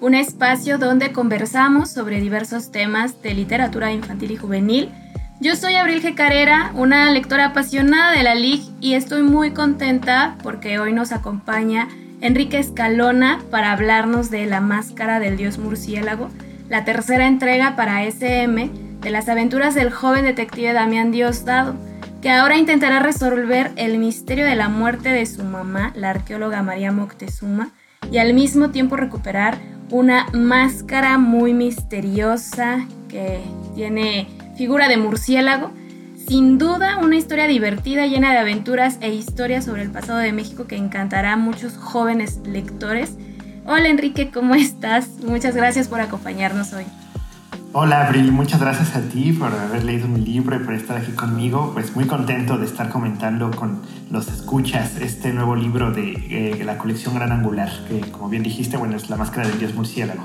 un espacio donde conversamos sobre diversos temas de literatura infantil y juvenil. Yo soy Abril G. Carrera, una lectora apasionada de la LIG y estoy muy contenta porque hoy nos acompaña Enrique Escalona para hablarnos de La Máscara del Dios Murciélago, la tercera entrega para SM de las aventuras del joven detective Damián Diosdado, que ahora intentará resolver el misterio de la muerte de su mamá, la arqueóloga María Moctezuma, y al mismo tiempo recuperar una máscara muy misteriosa que tiene figura de murciélago. Sin duda, una historia divertida, llena de aventuras e historias sobre el pasado de México que encantará a muchos jóvenes lectores. Hola Enrique, ¿cómo estás? Muchas gracias por acompañarnos hoy. Hola Abril, muchas gracias a ti por haber leído mi libro y por estar aquí conmigo. Pues muy contento de estar comentando con los escuchas este nuevo libro de eh, la colección Gran Angular, que como bien dijiste, bueno, es La Máscara del Dios Murciélago.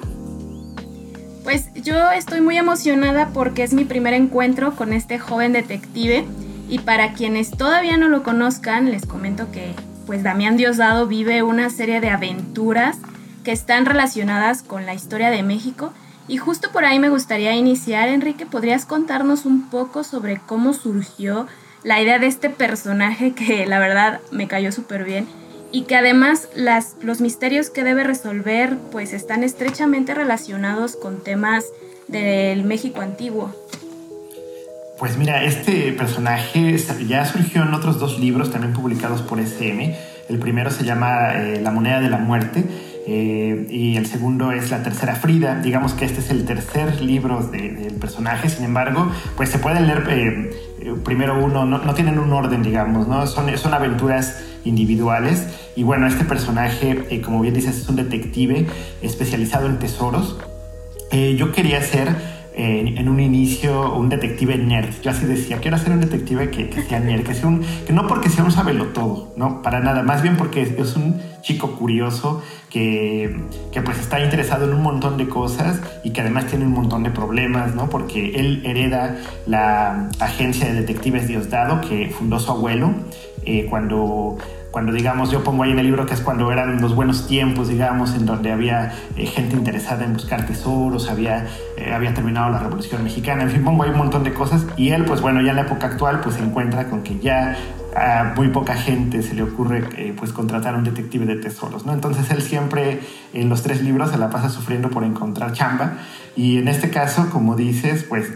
Pues yo estoy muy emocionada porque es mi primer encuentro con este joven detective y para quienes todavía no lo conozcan, les comento que pues Damián Diosdado vive una serie de aventuras que están relacionadas con la historia de México y justo por ahí me gustaría iniciar, Enrique, ¿podrías contarnos un poco sobre cómo surgió la idea de este personaje que la verdad me cayó súper bien y que además las, los misterios que debe resolver pues están estrechamente relacionados con temas del México antiguo? Pues mira, este personaje ya surgió en otros dos libros también publicados por SM. El primero se llama eh, La moneda de la muerte eh, y el segundo es La Tercera Frida. Digamos que este es el tercer libro del personaje, sin embargo, pues se pueden leer eh, eh, primero uno, no, no, tienen un orden, digamos, ¿no? Son, son aventuras individuales. Y bueno, este personaje, como bien dices, es un detective especializado en tesoros. yo quería ser en un inicio un detective nerd. Yo así decía, quiero ser un detective que, sea nerd, que, sea un, que no porque sea un sabelo todo, no, para nada, más bien porque es un chico curioso que, que, pues está interesado en un montón de cosas y que además tiene un montón de problemas, ¿no? Porque él hereda la agencia de detectives Diosdado que fundó su abuelo eh, cuando cuando digamos, yo pongo ahí en el libro que es cuando eran los buenos tiempos, digamos, en donde había eh, gente interesada en buscar tesoros, había, eh, había terminado la Revolución Mexicana, en fin, pongo ahí un montón de cosas. Y él, pues bueno, ya en la época actual, pues se encuentra con que ya a muy poca gente se le ocurre eh, pues contratar a un detective de tesoros, ¿no? Entonces él siempre en los tres libros se la pasa sufriendo por encontrar chamba y en este caso, como dices, pues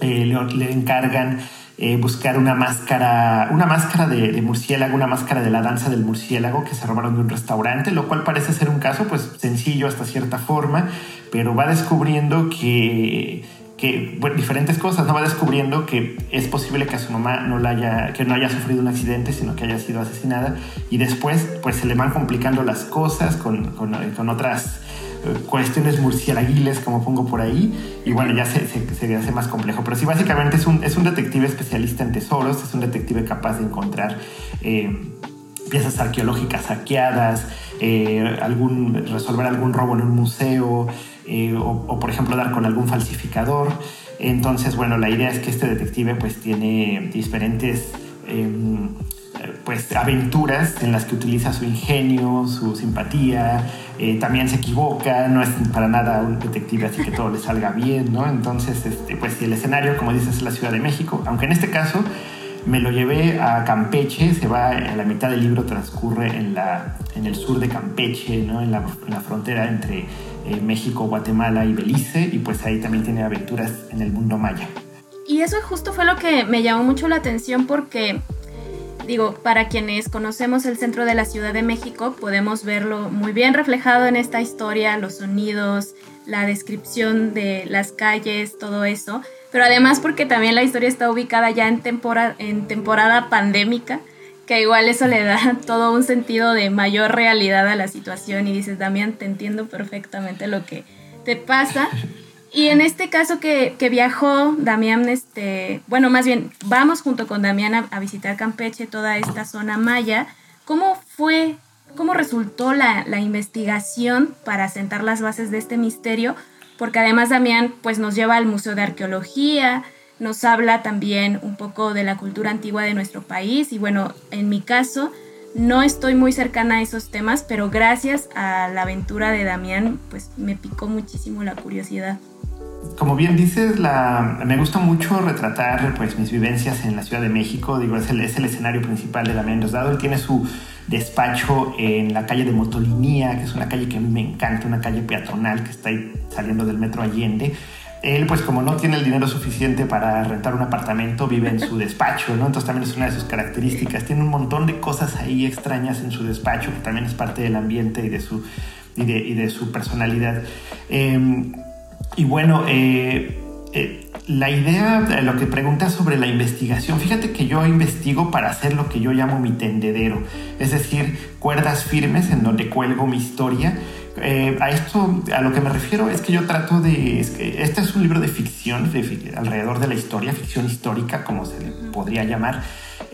le, le encargan eh, buscar una máscara, una máscara de, murciélago, una máscara de la danza del murciélago que se robaron de un restaurante, lo cual parece ser un caso pues sencillo hasta cierta forma, pero va descubriendo que que diferentes cosas, no va descubriendo que es posible que a su mamá no la haya, que no haya sufrido un accidente, sino que haya sido asesinada y después pues se le van complicando las cosas con, con, con otras cuestiones murciélaguiles, como pongo por ahí, y bueno, ya se, se, hace más complejo. Pero sí, básicamente es un, es un detective especialista en tesoros, es un detective capaz de encontrar eh, piezas arqueológicas saqueadas, eh, algún, resolver algún robo en un museo, eh, o, por ejemplo dar con algún falsificador. Entonces, bueno, la idea es que este detective pues tiene diferentes em, pues aventuras en las que utiliza su ingenio, su simpatía, eh, también se equivoca, no es para nada un detective así que todo le salga bien, ¿no? Entonces, este, pues el escenario, como dices, es la Ciudad de México, aunque en este caso me lo llevé a Campeche, se va, a la mitad del libro transcurre en, la, en el sur de Campeche, ¿no? en, la, frontera entre eh, México, Guatemala y Belice, y pues ahí también tiene aventuras en el mundo maya. Y eso justo fue lo que me llamó mucho la atención porque digo, para quienes conocemos el centro de la Ciudad de México, podemos verlo muy bien reflejado en esta historia, los sonidos, la descripción de las calles, todo eso. Pero además porque también la historia está ubicada ya en, en temporada pandémica, que igual eso le da todo un sentido de mayor realidad a la situación y dices, Damián, te entiendo perfectamente lo que te pasa. Y en este caso que, que, viajó Damián, este, bueno, más bien vamos junto con Damián a, visitar Campeche, toda esta zona maya. ¿Cómo fue, cómo resultó la, la, investigación para sentar las bases de este misterio? Porque además Damián pues nos lleva al Museo de Arqueología, nos habla también un poco de la cultura antigua de nuestro país y bueno, en mi caso no estoy muy cercana a esos temas, pero gracias a la aventura de Damián pues me picó muchísimo la curiosidad como bien dices, la, me gusta mucho retratar pues, mis vivencias en la Ciudad de México. Digo, es el, es el escenario principal de Damián Diosdado. Él tiene su despacho en la calle de Motolinía, que es una calle que a mí me encanta, una calle peatonal que está ahí saliendo del metro Allende. Él, pues como no tiene el dinero suficiente para rentar un apartamento, vive en su despacho, ¿no? Entonces también es una de sus características. Tiene un montón de cosas ahí extrañas en su despacho, que también es parte del ambiente y de su, y de, y de su personalidad. Eh, y bueno, eh, eh, la idea, lo que preguntas sobre la investigación, fíjate que yo investigo para hacer lo que yo llamo mi tendedero, es decir, cuerdas firmes en donde cuelgo mi historia. Eh, a esto, a lo que me refiero es que yo trato de, este es un libro de ficción, alrededor de la historia, ficción histórica, como se le podría llamar.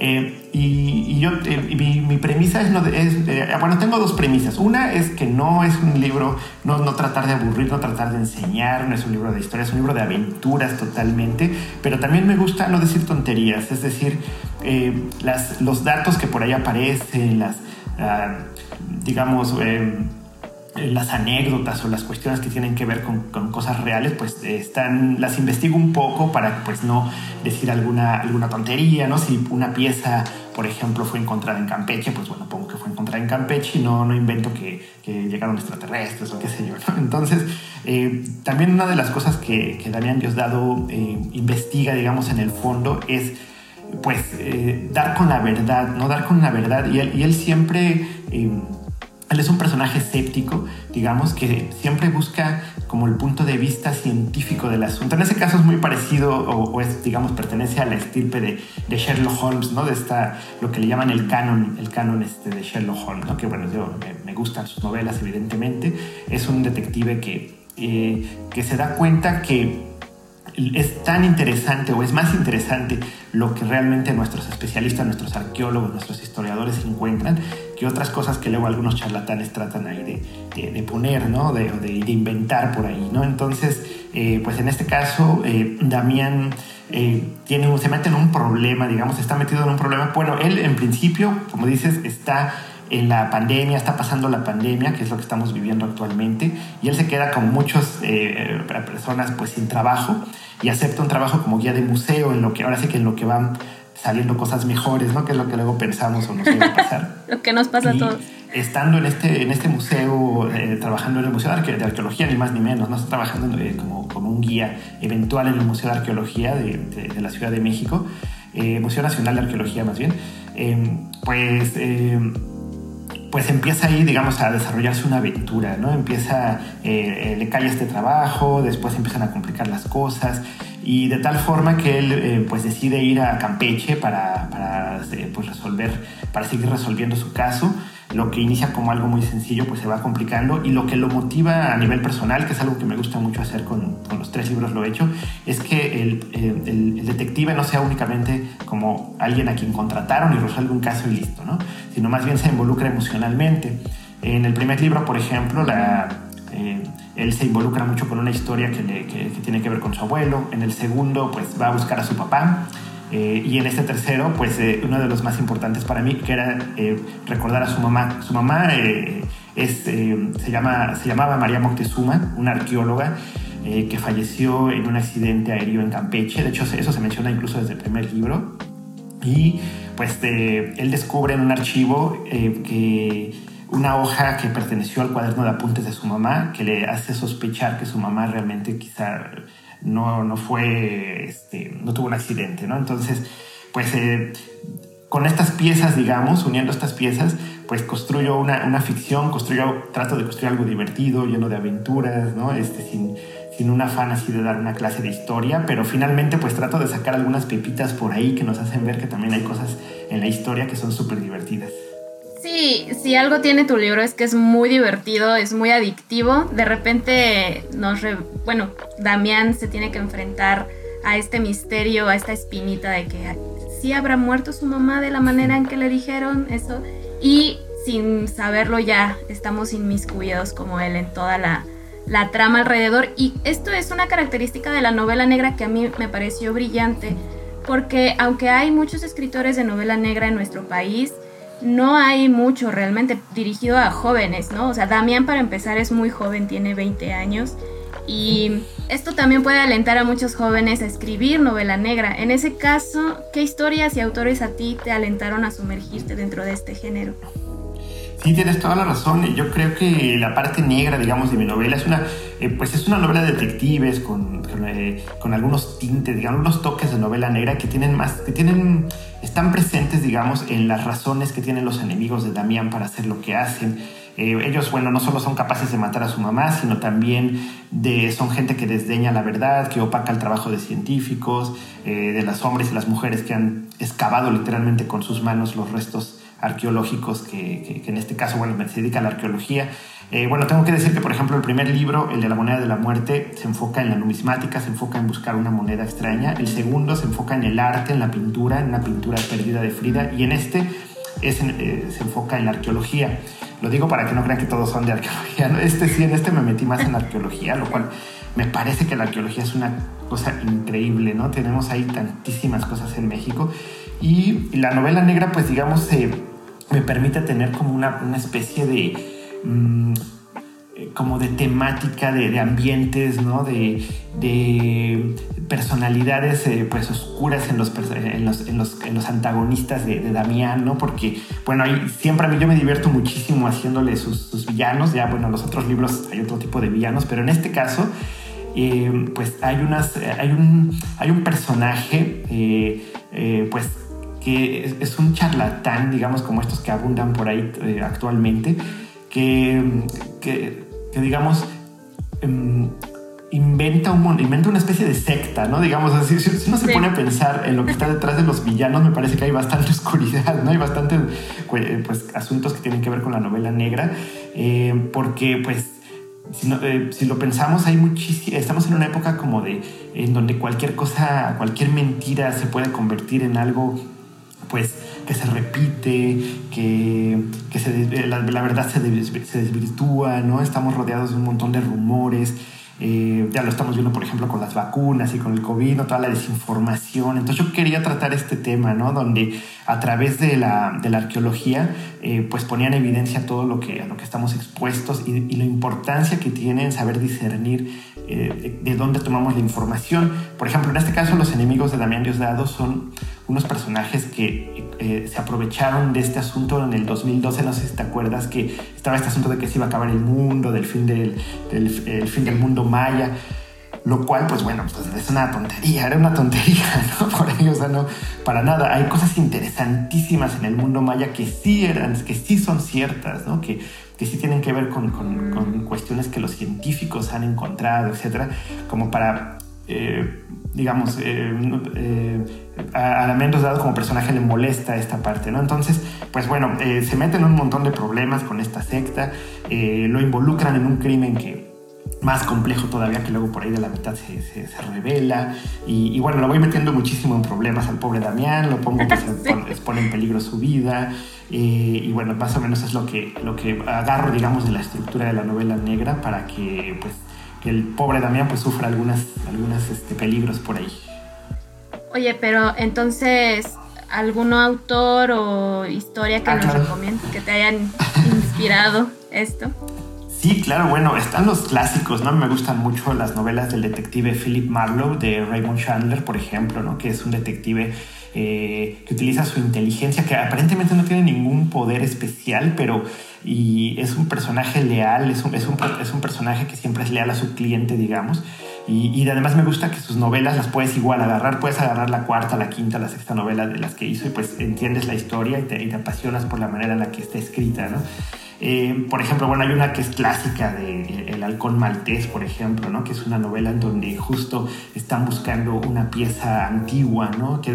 Eh, y, yo, eh, mi, premisa es, eh, bueno, tengo dos premisas. Una es que no es un libro, no, no, tratar de aburrir, no tratar de enseñar, no es un libro de historia, es un libro de aventuras totalmente, pero también me gusta no decir tonterías, es decir, los datos que por ahí aparecen, las, ah, digamos, eh, las anécdotas o las cuestiones que tienen que ver con, cosas reales, pues están, las investigo un poco para pues no decir alguna, alguna tontería, ¿no? Si una pieza, por ejemplo, fue encontrada en Campeche, pues bueno, pongo que fue encontrada en Campeche y no, no invento que, llegaron extraterrestres o qué sé yo, ¿no? Entonces, eh, también una de las cosas que, que Damián Diosdado eh, investiga, digamos, en el fondo es pues dar con la verdad, ¿no? Dar con la verdad y él, y él siempre él es un personaje escéptico, digamos, que siempre busca como el punto de vista científico del asunto. En ese caso es muy parecido o, es, digamos, pertenece a la estirpe de, Sherlock Holmes, ¿no? De esta, lo que le llaman el canon, el canon este de Sherlock Holmes, ¿no? Que bueno, yo, me, gustan sus novelas, evidentemente. Es un detective que, eh, que se da cuenta que es tan interesante o es más interesante lo que realmente nuestros especialistas, nuestros arqueólogos, nuestros historiadores encuentran que otras cosas que luego algunos charlatanes tratan ahí de, poner, ¿no? De, de, inventar por ahí, ¿no? Entonces, eh, pues en este caso, eh, Damián eh, tiene, se mete en un problema, digamos, está metido en un problema. Bueno, él en principio, como dices, está en la pandemia, está pasando la pandemia, que es lo que estamos viviendo actualmente, y él se queda con muchas eh, personas pues sin trabajo y acepta un trabajo como guía de museo, en lo que ahora sí que en lo que van saliendo cosas mejores, ¿no? Que es lo que luego pensamos o nos va a pasar. lo que nos pasa a todos. Estando en este, en este museo, eh, trabajando en el Museo de, Arqueología, ni más ni menos, ¿no? Está trabajando eh, como, como, un guía eventual en el Museo de Arqueología de, de, la Ciudad de México, Museo Nacional de Arqueología más bien, pues pues empieza ahí, digamos, a desarrollarse una aventura, ¿no? Empieza, eh, le cae este trabajo, después empiezan a complicar las cosas y de tal forma que él eh, pues decide ir a Campeche para, para eh, pues resolver, para seguir resolviendo su caso lo que inicia como algo muy sencillo pues se va complicando y lo que lo motiva a nivel personal, que es algo que me gusta mucho hacer con, con los tres libros lo he hecho, es que el, el, detective no sea únicamente como alguien a quien contrataron y resuelve un caso y listo, ¿no? sino más bien se involucra emocionalmente. En el primer libro, por ejemplo, la, eh, él se involucra mucho con una historia que, que, que, tiene que ver con su abuelo. En el segundo, pues va a buscar a su papá. Eh, y en este tercero, pues eh, uno de los más importantes para mí, que era eh, recordar a su mamá. Su mamá es, se, llama, se llamaba María Moctezuma, una arqueóloga que falleció en un accidente aéreo en Campeche. De hecho, eso se menciona incluso desde el primer libro. Y pues él descubre en un archivo que una hoja que perteneció al cuaderno de apuntes de su mamá, que le hace sospechar que su mamá realmente quizá no, no fue, este, no tuvo un accidente, ¿no? Entonces, pues eh, con estas piezas, digamos, uniendo estas piezas, pues construyo una, una, ficción, construyo, trato de construir algo divertido, lleno de aventuras, ¿no? Este, sin, sin un afán así de dar una clase de historia, pero finalmente pues trato de sacar algunas pepitas por ahí que nos hacen ver que también hay cosas en la historia que son súper divertidas. Sí, si algo tiene tu libro es que es muy divertido, es muy adictivo. De repente nos... bueno, Damián se tiene que enfrentar a este misterio, a esta espinita de que sí habrá muerto su mamá de la manera en que le dijeron eso. Y sin saberlo ya estamos inmiscuidos como él en toda la, la trama alrededor. Y esto es una característica de la novela negra que a mí me pareció brillante, porque aunque hay muchos escritores de novela negra en nuestro país, no hay mucho realmente dirigido a jóvenes, ¿no? O sea, Damián para empezar es muy joven, tiene 20 años. Y esto también puede alentar a muchos jóvenes a escribir novela negra. En ese caso, ¿qué historias y autores a ti te alentaron a sumergirte dentro de este género? Sí, tienes toda la razón. Yo creo que la parte negra, digamos, de mi novela es una, eh, pues es una novela de detectives con, eh, con, algunos tintes, digamos, unos toques de novela negra que tienen más, que tienen, están presentes, digamos, en las razones que tienen los enemigos de Damián para hacer lo que hacen. Eh, ellos, bueno, no solo son capaces de matar a su mamá, sino también de, son gente que desdeña la verdad, que opaca el trabajo de científicos, de las hombres y las mujeres que han excavado literalmente con sus manos los restos arqueológicos que, en este caso, bueno, se dedica a la arqueología. Eh, bueno, tengo que decir que, por ejemplo, el primer libro, el de la moneda de la muerte, se enfoca en la numismática, se enfoca en buscar una moneda extraña. El segundo se enfoca en el arte, en la pintura, en una pintura perdida de Frida. Y en este eh, se enfoca en la arqueología. Lo digo para que no crean que todos son de arqueología. Este sí, en este me metí más en arqueología, lo cual me parece que la arqueología es una cosa increíble, ¿no? Tenemos ahí tantísimas cosas en México. Y la novela negra, pues digamos, se me permite tener como una, una especie de... Mm, como de temática, de, ambientes, ¿no? De, de personalidades eh, pues oscuras en los, en los, en los, en los antagonistas de, Damián, ¿no? Porque, bueno, ahí siempre a mí yo me divierto muchísimo haciéndole sus, sus, villanos, ya, bueno, en los otros libros hay otro tipo de villanos, pero en este caso, eh, pues hay, unas, hay, un, hay un personaje, eh, pues que es, un charlatán, digamos, como estos que abundan por ahí eh, actualmente, que, que, digamos, em, inventa, un, inventa una especie de secta, ¿no? Digamos así, si, uno se pone a pensar en lo que está detrás de los villanos, me parece que hay bastante oscuridad, ¿no? Hay bastantes pues, asuntos que tienen que ver con la novela negra, eh, porque pues si, eh, si, lo pensamos, hay muchísimo, estamos en una época como de, en donde cualquier cosa, cualquier mentira se puede convertir en algo pues que se repite, que, que la, verdad se, desvirtúa, ¿no? Estamos rodeados de un montón de rumores. Eh, ya lo estamos viendo, por ejemplo, con las vacunas y con el COVID, toda la desinformación. Entonces yo quería tratar este tema, ¿no? Donde a través de la, de la arqueología, eh, pues ponían en evidencia todo lo que, a lo que estamos expuestos y, la importancia que tiene en saber discernir eh, de dónde tomamos la información. Por ejemplo, en este caso, los enemigos de Damián Diosdado son unos personajes que eh, se aprovecharon de este asunto en el 2012, no sé si te acuerdas, que estaba este asunto de que se iba a acabar el mundo, del fin del, del fin del mundo maya. Lo cual, pues bueno, pues es una tontería, era una tontería, ¿no? Por ahí, o sea, no, para nada. Hay cosas interesantísimas en el mundo maya que sí eran, que sí son ciertas, ¿no? Que que sí tienen que ver con, con, cuestiones que los científicos han encontrado, etcétera, como para, eh, digamos, eh, eh, a, la menos dado como personaje le molesta esta parte, ¿no? Entonces, pues bueno, se meten en un montón de problemas con esta secta, lo involucran en un crimen que más complejo todavía que luego por ahí de la mitad se, se, revela y, bueno, lo voy metiendo muchísimo en problemas al pobre Damián, lo pongo que se pone, en peligro su vida eh, y bueno, más o menos es lo que, lo que agarro digamos de la estructura de la novela negra para que pues el pobre Damián pues sufra algunas, algunas este, peligros por ahí. Oye, pero entonces, ¿algún autor o historia que ah, nos recomiendes que te hayan inspirado esto? Sí, claro, bueno, están los clásicos, ¿no? Me gustan mucho las novelas del detective Philip Marlowe de Raymond Chandler, por ejemplo, ¿no? Que es un detective eh, que utiliza su inteligencia, que aparentemente no tiene ningún poder especial, pero y es un personaje leal, es un, es un, es un personaje que siempre es leal a su cliente, digamos. Y, y, además me gusta que sus novelas las puedes igual agarrar, puedes agarrar la cuarta, la quinta, la sexta novela de las que hizo y pues entiendes la historia y te, y te apasionas por la manera en la que está escrita, ¿no? Eh, por ejemplo, bueno, hay una que es clásica de El halcón maltés, por ejemplo, ¿no? que es una novela en donde justo están buscando una pieza antigua, ¿no? que,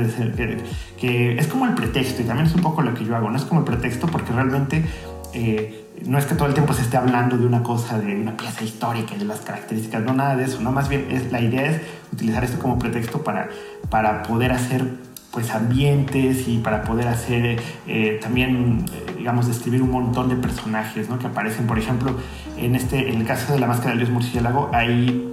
es como el pretexto, y también es un poco lo que yo hago, no es como el pretexto porque realmente... Eh, no es que todo el tiempo se esté hablando de una cosa, de una pieza histórica de las características, no nada de eso, no, más bien es, la idea es utilizar esto como pretexto para, para poder hacer pues ambientes y para poder hacer eh, también, eh, digamos, describir un montón de personajes ¿no? que aparecen. Por ejemplo, en, este, en el caso de la máscara del dios murciélago hay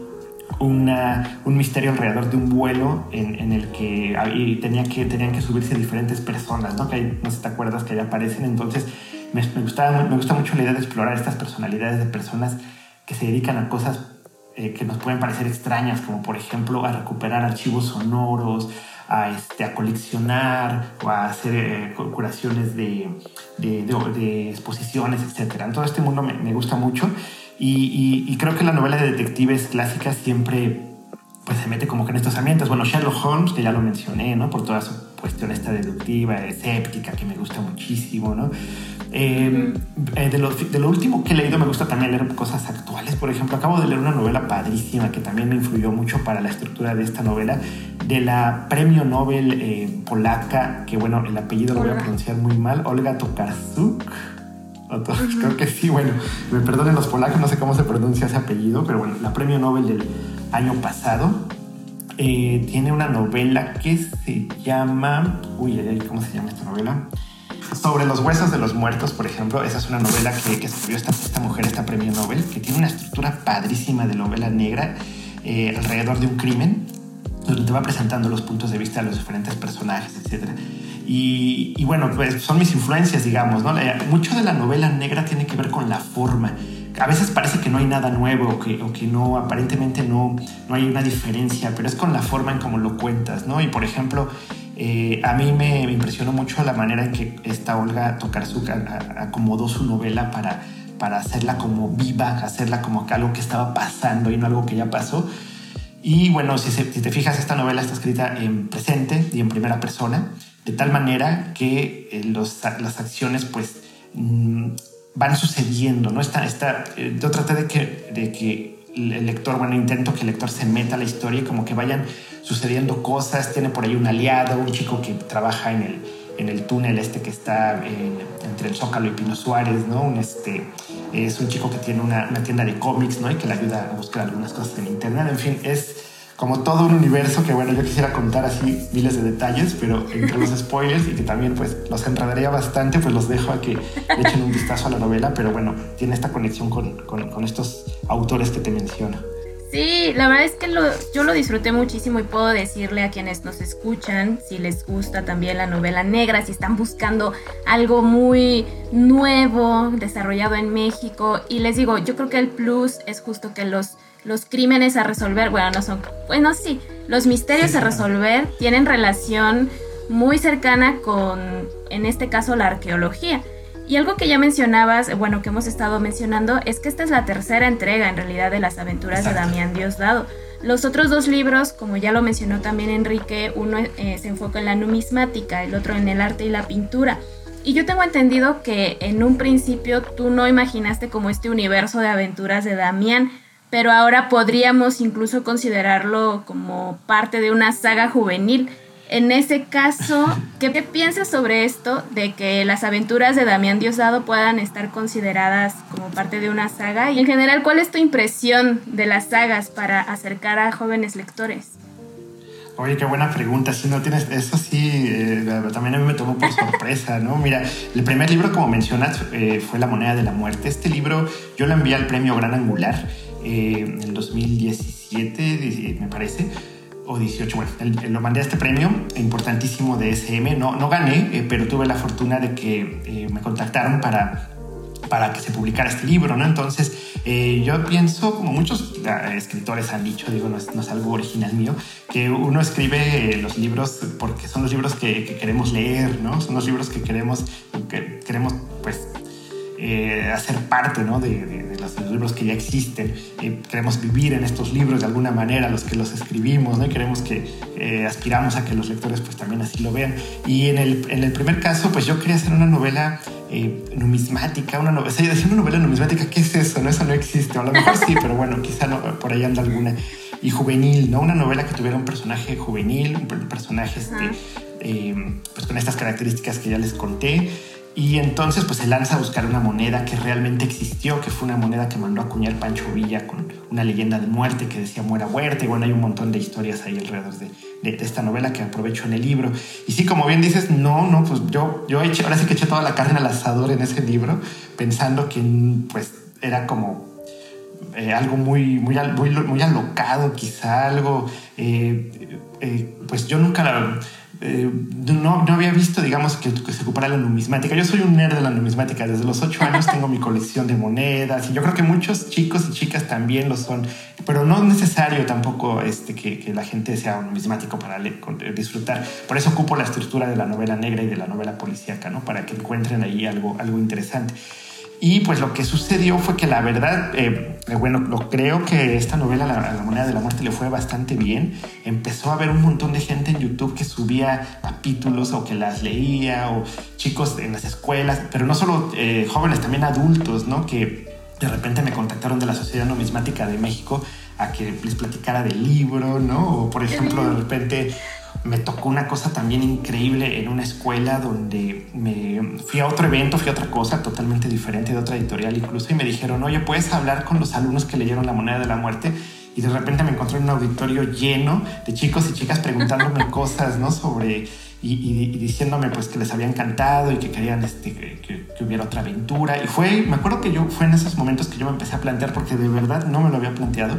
una, un misterio alrededor de un vuelo en, el que tenía que tenían que subirse diferentes personas, ¿no? Que no sé te acuerdas que ahí aparecen. Entonces, me, me, me gusta mucho la idea de explorar estas personalidades de personas que se dedican a cosas eh, que nos pueden parecer extrañas, como por ejemplo a recuperar archivos sonoros, a, este, a coleccionar o a hacer eh, curaciones de, de, exposiciones, etc. Todo este mundo me, gusta mucho y, y, creo que la novela de detectives clásica siempre pues, se mete como que en estos ambientes. Bueno, Sherlock Holmes, que ya lo mencioné, ¿no? Por toda su cuestión esta deductiva, escéptica, que me gusta muchísimo, ¿no? Eh, eh, de, lo, de, lo, último que he leído me gusta también leer cosas actuales. Por ejemplo, acabo de leer una novela padrísima que también me influyó mucho para la estructura de esta novela, de la premio Nobel eh, polaca, que bueno, el apellido lo voy a pronunciar muy mal, Olga Tokarczuk. Creo que sí, bueno, me perdonen los polacos, no sé cómo se pronuncia ese apellido, pero bueno, la premio Nobel del año pasado tiene una novela que se llama... Uy, ¿cómo se llama esta novela? Sobre los huesos de los muertos, por ejemplo, esa es una novela que, escribió esta, esta, mujer, esta premio Nobel, que tiene una estructura padrísima de novela negra eh, alrededor de un crimen, donde te va presentando los puntos de vista de los diferentes personajes, etc. Y, y bueno, pues son mis influencias, digamos, ¿no? mucho de la novela negra tiene que ver con la forma. A veces parece que no hay nada nuevo o que, o que no, aparentemente no, no hay una diferencia, pero es con la forma en cómo lo cuentas, ¿no? Y por ejemplo, eh, a mí me, impresionó mucho la manera en que esta Olga Tokarczuk acomodó su novela para, para hacerla como viva, hacerla como algo que estaba pasando y no algo que ya pasó. Y bueno, si, te fijas, esta novela está escrita en presente y en primera persona, de tal manera que eh, las acciones pues mm, van sucediendo, ¿no? Está, está, eh, yo traté de que, de que el lector, bueno, intento que el lector se meta a la historia y como que vayan sucediendo cosas. Tiene por ahí un aliado, un chico que trabaja en el, en el túnel este que está entre el Zócalo y Pino Suárez, ¿no? Un, este, es un chico que tiene una, una, tienda de cómics, ¿no? Y que le ayuda a buscar algunas cosas en internet. En fin, es como todo un universo que, bueno, yo quisiera contar así miles de detalles, pero entre los spoilers y que también, pues, los enredaría bastante, pues los dejo a que echen un vistazo a la novela, pero bueno, tiene esta conexión con, con, estos autores que te menciono. Sí, la verdad es que yo lo disfruté muchísimo y puedo decirle a quienes nos escuchan si les gusta también la novela negra, si están buscando algo muy nuevo, desarrollado en México. Y les digo, yo creo que el plus es justo que los, los crímenes a resolver, bueno, no son, bueno, sí, los misterios a resolver tienen relación muy cercana con, en este caso, la arqueología. Y algo que ya mencionabas, bueno, que hemos estado mencionando, es que esta es la tercera entrega en realidad de las aventuras de Damián Diosdado. Los otros dos libros, como ya lo mencionó también Enrique, uno eh, se enfoca en la numismática, el otro en el arte y la pintura. Y yo tengo entendido que en un principio tú no imaginaste como este universo de aventuras de Damián, pero ahora podríamos incluso considerarlo como parte de una saga juvenil. En ese caso, ¿qué piensas sobre esto de que las aventuras de Damián Diosdado puedan estar consideradas como parte de una saga? Y en general, ¿cuál es tu impresión de las sagas para acercar a jóvenes lectores? Oye, qué buena pregunta. Si no tienes, eso sí, eh, también a mí me tomó por sorpresa, ¿no? Mira, el primer libro, como mencionas, eh, fue La moneda de la muerte. Este libro yo lo envié al premio Gran Angular eh, en el 2017, me parece o 18, bueno, lo mandé a este premio importantísimo de SM. No, no gané, eh, pero tuve la fortuna de que eh, me contactaron para, para que se publicara este libro, ¿no? Entonces, eh, yo pienso, como muchos escritores han dicho, digo, no es, algo original mío, que uno escribe los libros porque son los libros que, queremos leer, ¿no? Son los libros que queremos, que queremos, pues, hacer parte, ¿no? de los, libros que ya existen. Eh, queremos vivir en estos libros de alguna manera, los que los escribimos, ¿no? queremos que eh, aspiramos a que los lectores pues también así lo vean. Y en el, en el primer caso, pues yo quería hacer una novela eh, numismática, una novela, o una novela numismática, ¿qué es eso? No, eso no existe, a lo mejor sí, pero bueno, quizá por ahí anda alguna. Y juvenil, ¿no? Una novela que tuviera un personaje juvenil, un personaje este, eh, pues con estas características que ya les conté. Y entonces pues se lanza a buscar una moneda que realmente existió, que fue una moneda que mandó a acuñar Pancho Villa con una leyenda de muerte que decía muera muerte. Y bueno, hay un montón de historias ahí alrededor de, de, esta novela que aprovecho en el libro. Y sí, como bien dices, no, no, pues yo, yo eché, ahora sí que eché toda la carne al asador en ese libro, pensando que pues era como eh, algo muy, muy, muy, muy, alocado, quizá algo, eh, eh, pues yo nunca la eh, no, no, había visto, digamos, que, se ocupara la numismática. Yo soy un nerd de la numismática. Desde los ocho años tengo mi colección de monedas y yo creo que muchos chicos y chicas también lo son, pero no es necesario tampoco este, que, que la gente sea un numismático para disfrutar. Por eso ocupo la estructura de la novela negra y de la novela policíaca, ¿no? Para que encuentren ahí algo, algo interesante. Y pues lo que sucedió fue que la verdad, eh, eh, bueno, lo creo que esta novela, la, moneda de la muerte, le fue bastante bien. Empezó a haber un montón de gente en YouTube que subía capítulos o que las leía, o chicos en las escuelas, pero no solo eh, jóvenes, también adultos, ¿no? Que de repente me contactaron de la Sociedad Numismática de México a que les platicara del libro, ¿no? O por ejemplo, de repente me tocó una cosa también increíble en una escuela donde me fui a otro evento, fui a otra cosa totalmente diferente de otra editorial incluso y me dijeron, oye, puedes hablar con los alumnos que leyeron La moneda de la muerte y de repente me encontré en un auditorio lleno de chicos y chicas preguntándome cosas, ¿no? Sobre y, diciéndome pues que les había encantado y que querían este, que, que, hubiera otra aventura. Y fue, me acuerdo que yo fue en esos momentos que yo me empecé a plantear porque de verdad no me lo había planteado.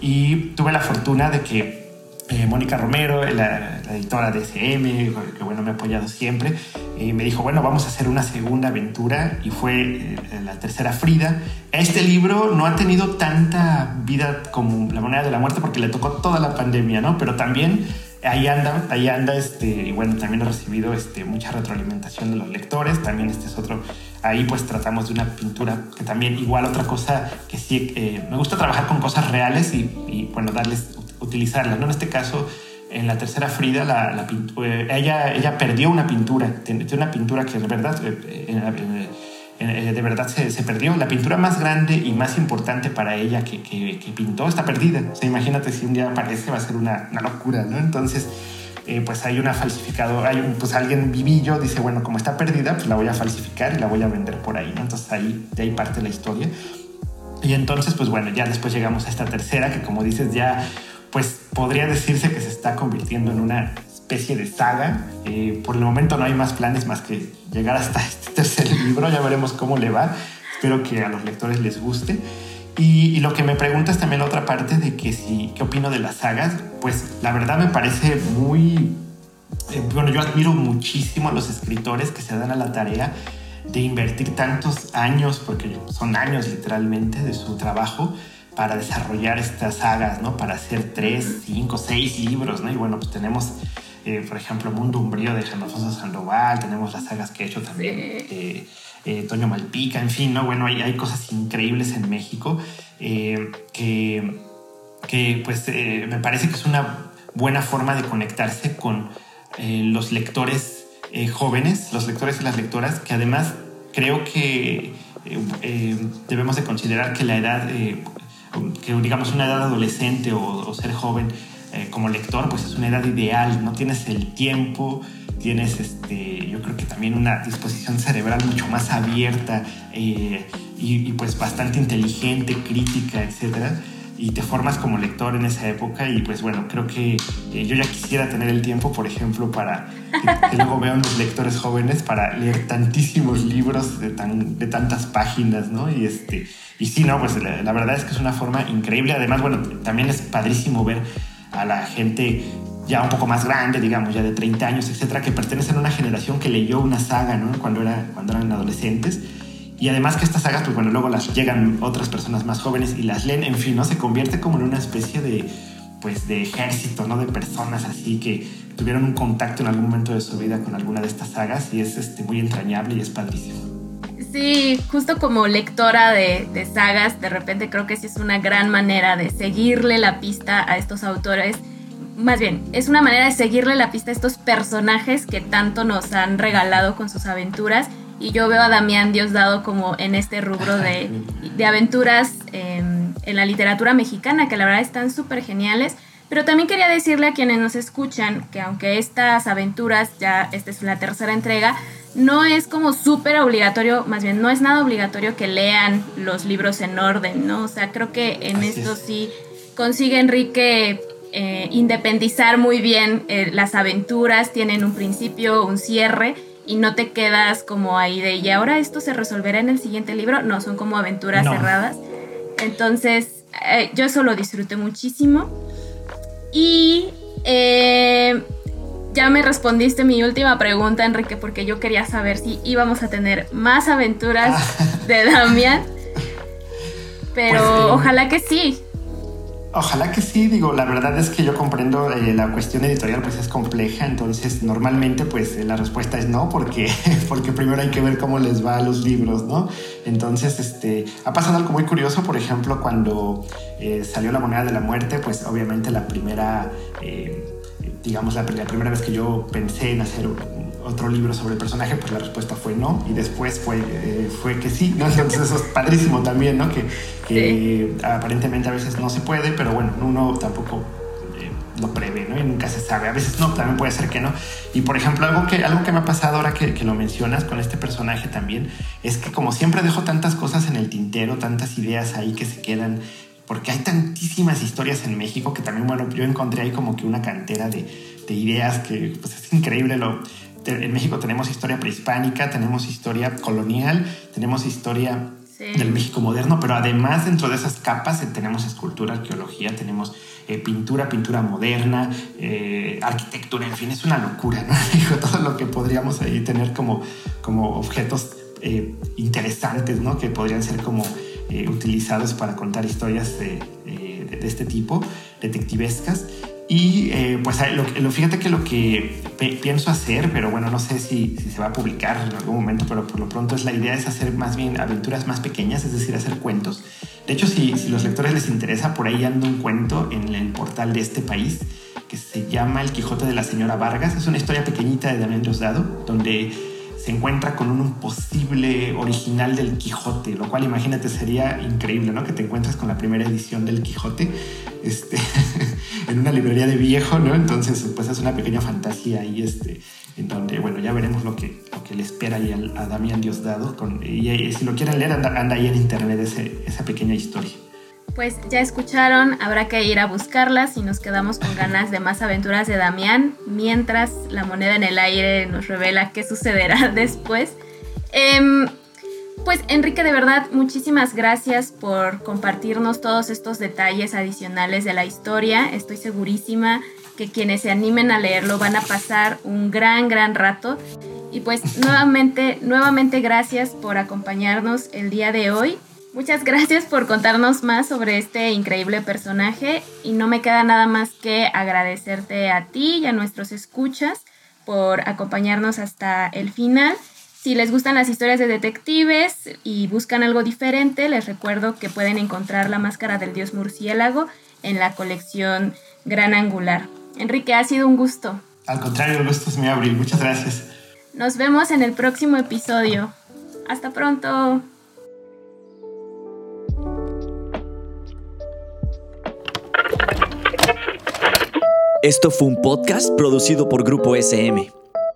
Y tuve la fortuna de que eh, Mónica Romero, la, editora de SM, que bueno, me ha apoyado siempre, y me dijo, bueno, vamos a hacer una segunda aventura y fue eh, la tercera Frida. Este libro no ha tenido tanta vida como La moneda de la muerte porque le tocó toda la pandemia, ¿no? Pero también ahí anda, ahí anda, este, y bueno, también he recibido este, mucha retroalimentación de los lectores, también este es otro, ahí pues tratamos de una pintura que también igual otra cosa que sí, eh, me gusta trabajar con cosas reales y bueno, darles utilizarla. ¿no? En este caso, en la tercera Frida, la, la eh, ella, ella perdió una pintura, tiene una pintura que de verdad, eh, eh, de verdad se, se, perdió. La pintura más grande y más importante para ella que, que, pintó está perdida. O sea, imagínate si un día aparece, va a ser una, una locura, ¿no? Entonces, pues hay una falsificado, hay un, pues alguien vivillo dice, bueno, como está perdida, pues la voy a falsificar y la voy a vender por ahí, ¿no? Entonces ahí, de ahí parte la historia. Y entonces, pues bueno, ya después llegamos a esta tercera, que como dices, ya pues podría decirse que se está convirtiendo en una especie de saga. Eh, por el momento no hay más planes más que llegar hasta este tercer libro, ya veremos cómo le va. Espero que a los lectores les guste. Y, lo que me preguntas también la otra parte de que si, ¿qué opino de las sagas? Pues la verdad me parece muy... Eh, bueno, yo admiro muchísimo a los escritores que se dan a la tarea de invertir tantos años, porque son años literalmente de su trabajo, para desarrollar estas sagas, ¿no? Para hacer tres, cinco, seis libros, ¿no? Y bueno, pues tenemos, eh, por ejemplo, Mundo Umbrío de Alfonso Sandoval, tenemos las sagas que ha hecho también eh, eh, Toño Malpica, en fin, ¿no? Bueno, hay, hay cosas increíbles en México que, que, pues, me parece que es una buena forma de conectarse con los lectores jóvenes, los lectores y las lectoras, que además creo que debemos de considerar que la edad que digamos una edad adolescente o, ser joven eh, como lector, pues es una edad ideal, no tienes el tiempo, tienes este, yo creo que también una disposición cerebral mucho más abierta eh, y, pues bastante inteligente, crítica, etcétera y te formas como lector en esa época y pues bueno, creo que eh, yo ya quisiera tener el tiempo, por ejemplo, para que, luego vean los lectores jóvenes para leer tantísimos libros de, tan, de tantas páginas, ¿no? Y este y sí, no, pues la, verdad es que es una forma increíble. Además, bueno, también es padrísimo ver a la gente ya un poco más grande, digamos, ya de 30 años, etcétera, que pertenecen a una generación que leyó una saga, ¿no? Cuando, era, cuando eran adolescentes. Y además que estas sagas, pues bueno, luego las llegan otras personas más jóvenes y las leen, en fin, ¿no? Se convierte como en una especie de, pues, de ejército, ¿no? De personas así que tuvieron un contacto en algún momento de su vida con alguna de estas sagas y es este, muy entrañable y es padrísimo. Sí, justo como lectora de, sagas, de repente creo que sí es una gran manera de seguirle la pista a estos autores. Más bien, es una manera de seguirle la pista a estos personajes que tanto nos han regalado con sus aventuras y yo veo a Damián Diosdado como en este rubro de, aventuras em, en la literatura mexicana, que la verdad están súper geniales. Pero también quería decirle a quienes nos escuchan que aunque estas aventuras, ya esta es la tercera entrega, no es como súper obligatorio, más bien no es nada obligatorio que lean los libros en orden, ¿no? O sea, creo que en esto sí consigue Enrique eh, independizar muy bien eh, las aventuras, tienen un principio, un cierre y no te quedas como ahí de, y ahora esto se resolverá en el siguiente libro, no, son como aventuras cerradas. Entonces, eh, yo eso lo disfruté muchísimo. Y ya me respondiste mi última pregunta, Enrique, porque yo quería saber si íbamos a tener más aventuras ah. de Damian. Pero pues, ojalá que sí. Ojalá que sí, digo, la verdad es que yo comprendo eh, la cuestión editorial pues es compleja, entonces normalmente pues la respuesta es no, porque, porque primero hay que ver cómo les va a los libros, ¿no? Entonces, este, ha pasado algo muy curioso, por ejemplo, cuando eh, salió La Moneda de la Muerte, pues obviamente la primera... Eh, digamos, la, primera vez que yo pensé en hacer otro libro sobre el personaje, pues la respuesta fue no, y después fue, eh, fue que sí, ¿no? Entonces eso es padrísimo también, ¿no? Que, aparentemente a veces no se puede, pero bueno, uno tampoco eh, lo prevé, ¿no? Y nunca se sabe. A veces no, también puede ser que no. Y por ejemplo, algo que, algo que me ha pasado ahora que, que lo mencionas con este personaje también, es que como siempre dejo tantas cosas en el tintero, tantas ideas ahí que se quedan porque hay tantísimas historias en México que también, bueno, yo encontré ahí como que una cantera de, de ideas que pues es increíble. Lo, en México tenemos historia prehispánica, tenemos historia colonial, tenemos historia del México moderno, pero además dentro de esas capas eh, tenemos escultura, arqueología, tenemos eh, pintura, pintura moderna, eh, arquitectura, en fin, es una locura, ¿no? Digo, todo lo que podríamos ahí tener como, como objetos interesantes, ¿no? Que podrían ser como eh, utilizados para contar historias de, este tipo, detectivescas. Y eh, pues lo, fíjate que lo que pienso hacer, pero bueno, no sé si, se va a publicar en algún momento, pero por lo pronto es la idea es hacer más bien aventuras más pequeñas, es decir, hacer cuentos. De hecho, si, si los lectores les interesa, por ahí anda un cuento en el portal de este país que se llama El Quijote de la Señora Vargas. Es una historia pequeñita de Damián Diosdado, donde se encuentra con un posible original del Quijote, lo cual imagínate sería increíble, ¿no? Que te encuentres con la primera edición del Quijote este, en una librería de viejo, ¿no? Entonces, pues es una pequeña fantasía ahí, este, en donde, bueno, ya veremos lo que, lo que le espera ahí a, Damián Diosdado. Con, y, si lo quieren leer, anda, anda ahí en internet esa pequeña historia. Pues ya escucharon, habrá que ir a buscarlas y nos quedamos con ganas de más aventuras de Damián, mientras la moneda en el aire nos revela qué sucederá después. Em, pues Enrique, de verdad, muchísimas gracias por compartirnos todos estos detalles adicionales de la historia. Estoy segurísima que quienes se animen a leerlo van a pasar un gran, gran rato. Y pues nuevamente, nuevamente gracias por acompañarnos el día de hoy. Muchas gracias por contarnos más sobre este increíble personaje y no me queda nada más que agradecerte a ti y a nuestros escuchas por acompañarnos hasta el final. Si les gustan las historias de detectives y buscan algo diferente, les recuerdo que pueden encontrar la máscara del dios murciélago en la colección Gran Angular. Enrique, ha sido un gusto. Al contrario, el gusto es mío, Abril. Muchas gracias. Nos vemos en el próximo episodio. Hasta pronto. Esto fue un podcast producido por Grupo SM.